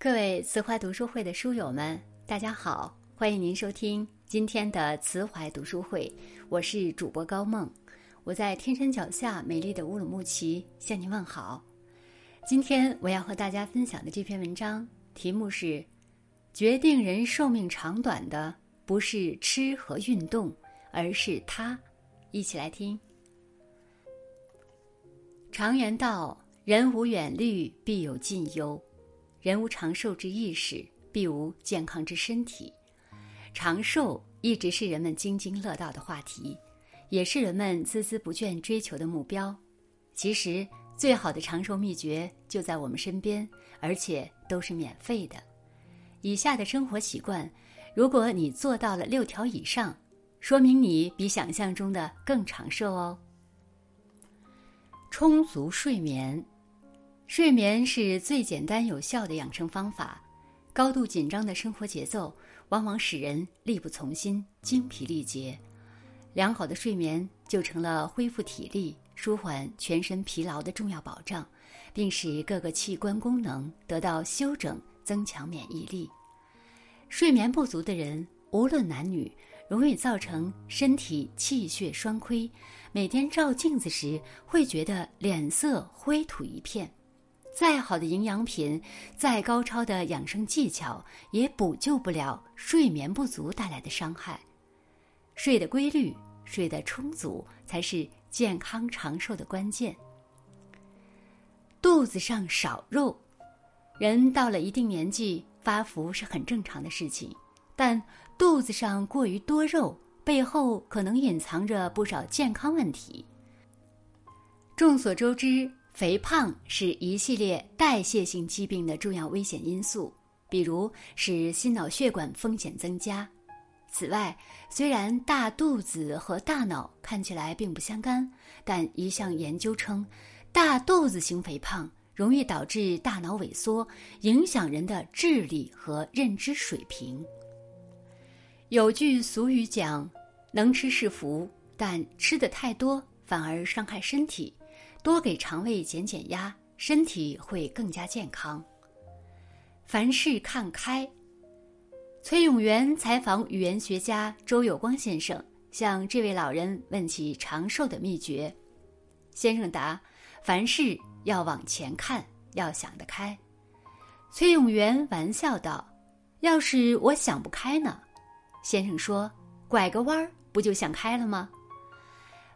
各位慈怀读书会的书友们，大家好！欢迎您收听今天的慈怀读书会，我是主播高梦，我在天山脚下美丽的乌鲁木齐向您问好。今天我要和大家分享的这篇文章题目是：决定人寿命长短的不是吃和运动，而是他。一起来听。常言道：“人无远虑，必有近忧。”人无长寿之意识，必无健康之身体。长寿一直是人们津津乐道的话题，也是人们孜孜不倦追求的目标。其实，最好的长寿秘诀就在我们身边，而且都是免费的。以下的生活习惯，如果你做到了六条以上，说明你比想象中的更长寿哦。充足睡眠。睡眠是最简单有效的养生方法。高度紧张的生活节奏往往使人力不从心、精疲力竭。良好的睡眠就成了恢复体力、舒缓全身疲劳的重要保障，并使各个器官功能得到休整，增强免疫力。睡眠不足的人，无论男女，容易造成身体气血双亏，每天照镜子时会觉得脸色灰土一片。再好的营养品，再高超的养生技巧，也补救不了睡眠不足带来的伤害。睡得规律，睡得充足，才是健康长寿的关键。肚子上少肉，人到了一定年纪发福是很正常的事情，但肚子上过于多肉，背后可能隐藏着不少健康问题。众所周知。肥胖是一系列代谢性疾病的重要危险因素，比如使心脑血管风险增加。此外，虽然大肚子和大脑看起来并不相干，但一项研究称，大肚子型肥胖容易导致大脑萎缩，影响人的智力和认知水平。有句俗语讲：“能吃是福，但吃的太多反而伤害身体。”多给肠胃减减压，身体会更加健康。凡事看开。崔永元采访语言学家周有光先生，向这位老人问起长寿的秘诀。先生答：凡事要往前看，要想得开。崔永元玩笑道：“要是我想不开呢？”先生说：“拐个弯儿，不就想开了吗？”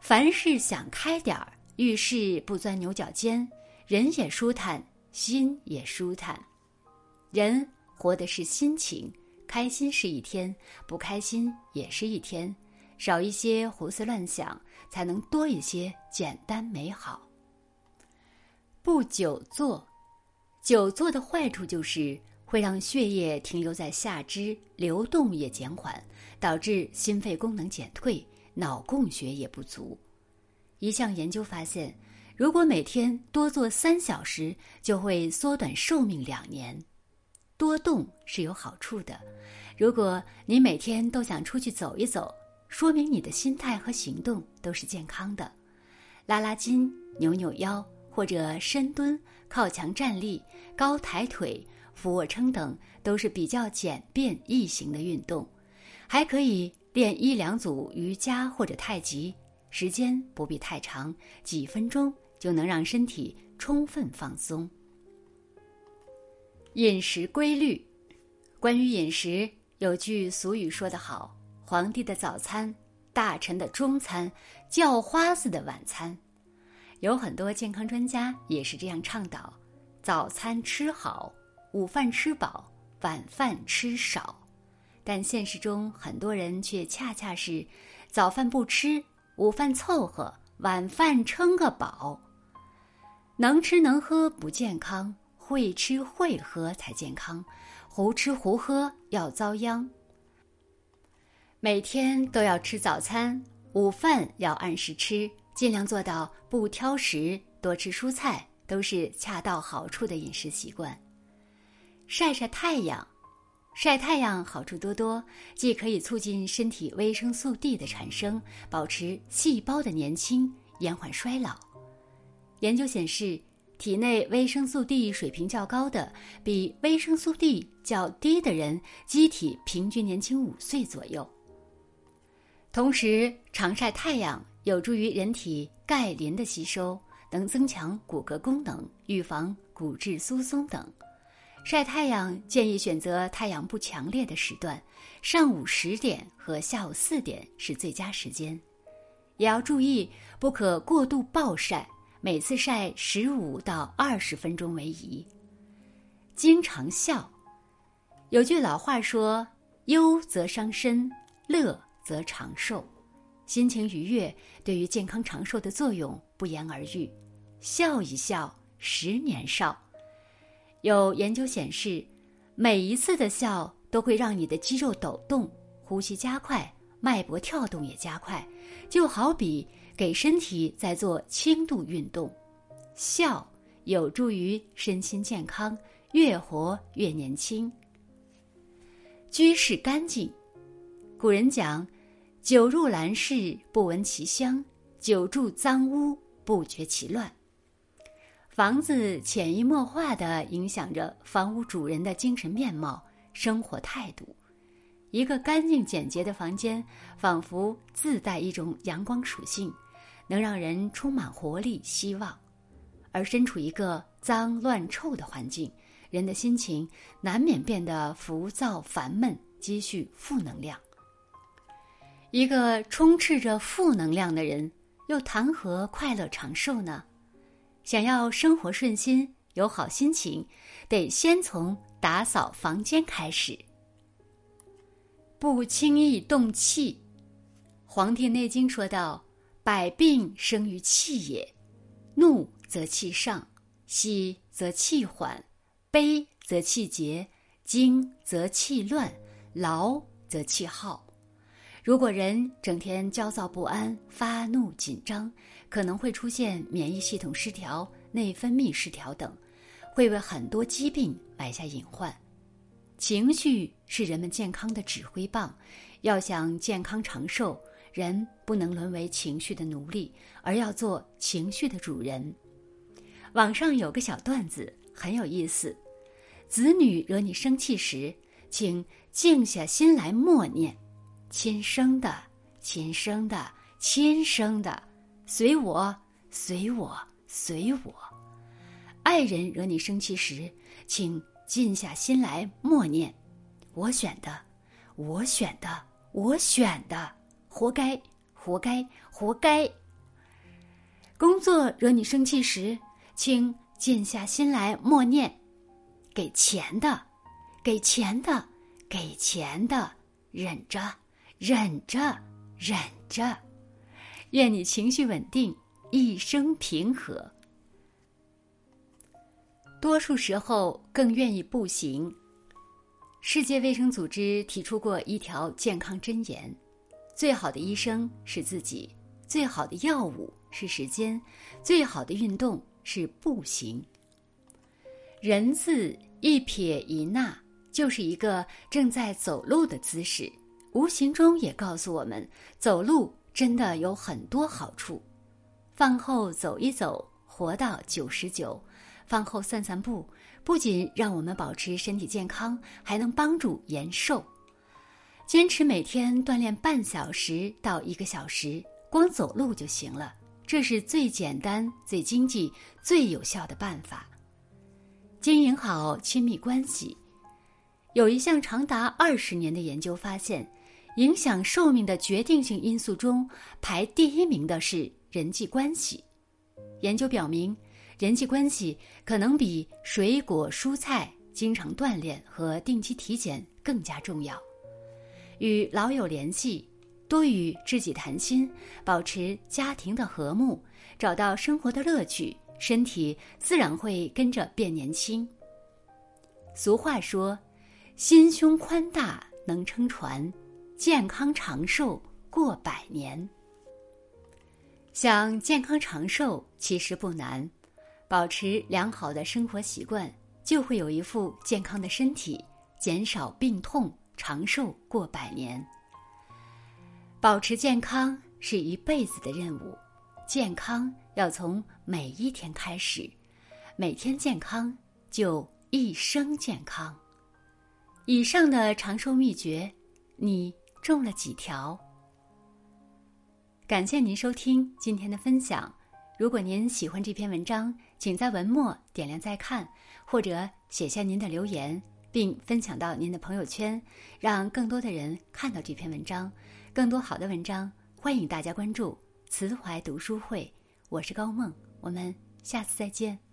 凡事想开点儿。遇事不钻牛角尖，人也舒坦，心也舒坦。人活的是心情，开心是一天，不开心也是一天。少一些胡思乱想，才能多一些简单美好。不久坐，久坐的坏处就是会让血液停留在下肢，流动也减缓，导致心肺功能减退，脑供血也不足。一项研究发现，如果每天多做三小时，就会缩短寿命两年。多动是有好处的。如果你每天都想出去走一走，说明你的心态和行动都是健康的。拉拉筋、扭扭腰，或者深蹲、靠墙站立、高抬腿、俯卧撑等，都是比较简便易行的运动。还可以练一两组瑜伽或者太极。时间不必太长，几分钟就能让身体充分放松。饮食规律，关于饮食，有句俗语说得好：“皇帝的早餐，大臣的中餐，叫花子的晚餐。”有很多健康专家也是这样倡导：早餐吃好，午饭吃饱，晚饭吃少。但现实中，很多人却恰恰是早饭不吃。午饭凑合，晚饭撑个饱。能吃能喝不健康，会吃会喝才健康。胡吃胡喝要遭殃。每天都要吃早餐，午饭要按时吃，尽量做到不挑食，多吃蔬菜，都是恰到好处的饮食习惯。晒晒太阳。晒太阳好处多多，既可以促进身体维生素 D 的产生，保持细胞的年轻，延缓衰老。研究显示，体内维生素 D 水平较高的，比维生素 D 较低的人，机体平均年轻五岁左右。同时，常晒太阳有助于人体钙磷的吸收，能增强骨骼功能，预防骨质疏松等。晒太阳建议选择太阳不强烈的时段，上午十点和下午四点是最佳时间。也要注意，不可过度暴晒，每次晒十五到二十分钟为宜。经常笑，有句老话说：“忧则伤身，乐。”则长寿，心情愉悦对于健康长寿的作用不言而喻。笑一笑，十年少。有研究显示，每一次的笑都会让你的肌肉抖动，呼吸加快，脉搏跳动也加快，就好比给身体在做轻度运动。笑有助于身心健康，越活越年轻。居室干净，古人讲。久入兰室，不闻其香；久住脏屋，不觉其乱。房子潜移默化地影响着房屋主人的精神面貌、生活态度。一个干净简洁的房间，仿佛自带一种阳光属性，能让人充满活力、希望。而身处一个脏乱臭的环境，人的心情难免变得浮躁、烦闷，积蓄负能量。一个充斥着负能量的人，又谈何快乐长寿呢？想要生活顺心、有好心情，得先从打扫房间开始。不轻易动气，《黄帝内经》说道：“百病生于气也，怒则气上，喜则气缓，悲则气结，惊则气乱，劳则气耗。”如果人整天焦躁不安、发怒紧张，可能会出现免疫系统失调、内分泌失调等，会为很多疾病埋下隐患。情绪是人们健康的指挥棒，要想健康长寿，人不能沦为情绪的奴隶，而要做情绪的主人。网上有个小段子很有意思：子女惹你生气时，请静下心来默念。亲生的，亲生的，亲生的，随我，随我，随我。爱人惹你生气时，请静下心来默念：我选的，我选的，我选的，活该，活该，活该。工作惹你生气时，请静下心来默念：给钱的，给钱的，给钱的，忍着。忍着，忍着，愿你情绪稳定，一生平和。多数时候更愿意步行。世界卫生组织提出过一条健康箴言：最好的医生是自己，最好的药物是时间，最好的运动是步行。人字一撇一捺，就是一个正在走路的姿势。无形中也告诉我们，走路真的有很多好处。饭后走一走，活到九十九；饭后散散步，不仅让我们保持身体健康，还能帮助延寿。坚持每天锻炼半小时到一个小时，光走路就行了。这是最简单、最经济、最有效的办法。经营好亲密关系，有一项长达二十年的研究发现。影响寿命的决定性因素中，排第一名的是人际关系。研究表明，人际关系可能比水果、蔬菜、经常锻炼和定期体检更加重要。与老友联系，多与知己谈心，保持家庭的和睦，找到生活的乐趣，身体自然会跟着变年轻。俗话说：“心胸宽大能撑船。”健康长寿过百年，想健康长寿其实不难，保持良好的生活习惯，就会有一副健康的身体，减少病痛，长寿过百年。保持健康是一辈子的任务，健康要从每一天开始，每天健康，就一生健康。以上的长寿秘诀，你中了几条？感谢您收听今天的分享。如果您喜欢这篇文章，请在文末点亮再看，或者写下您的留言，并分享到您的朋友圈，让更多的人看到这篇文章。更多好的文章，欢迎大家关注慈怀读书会。我是高梦，我们下次再见。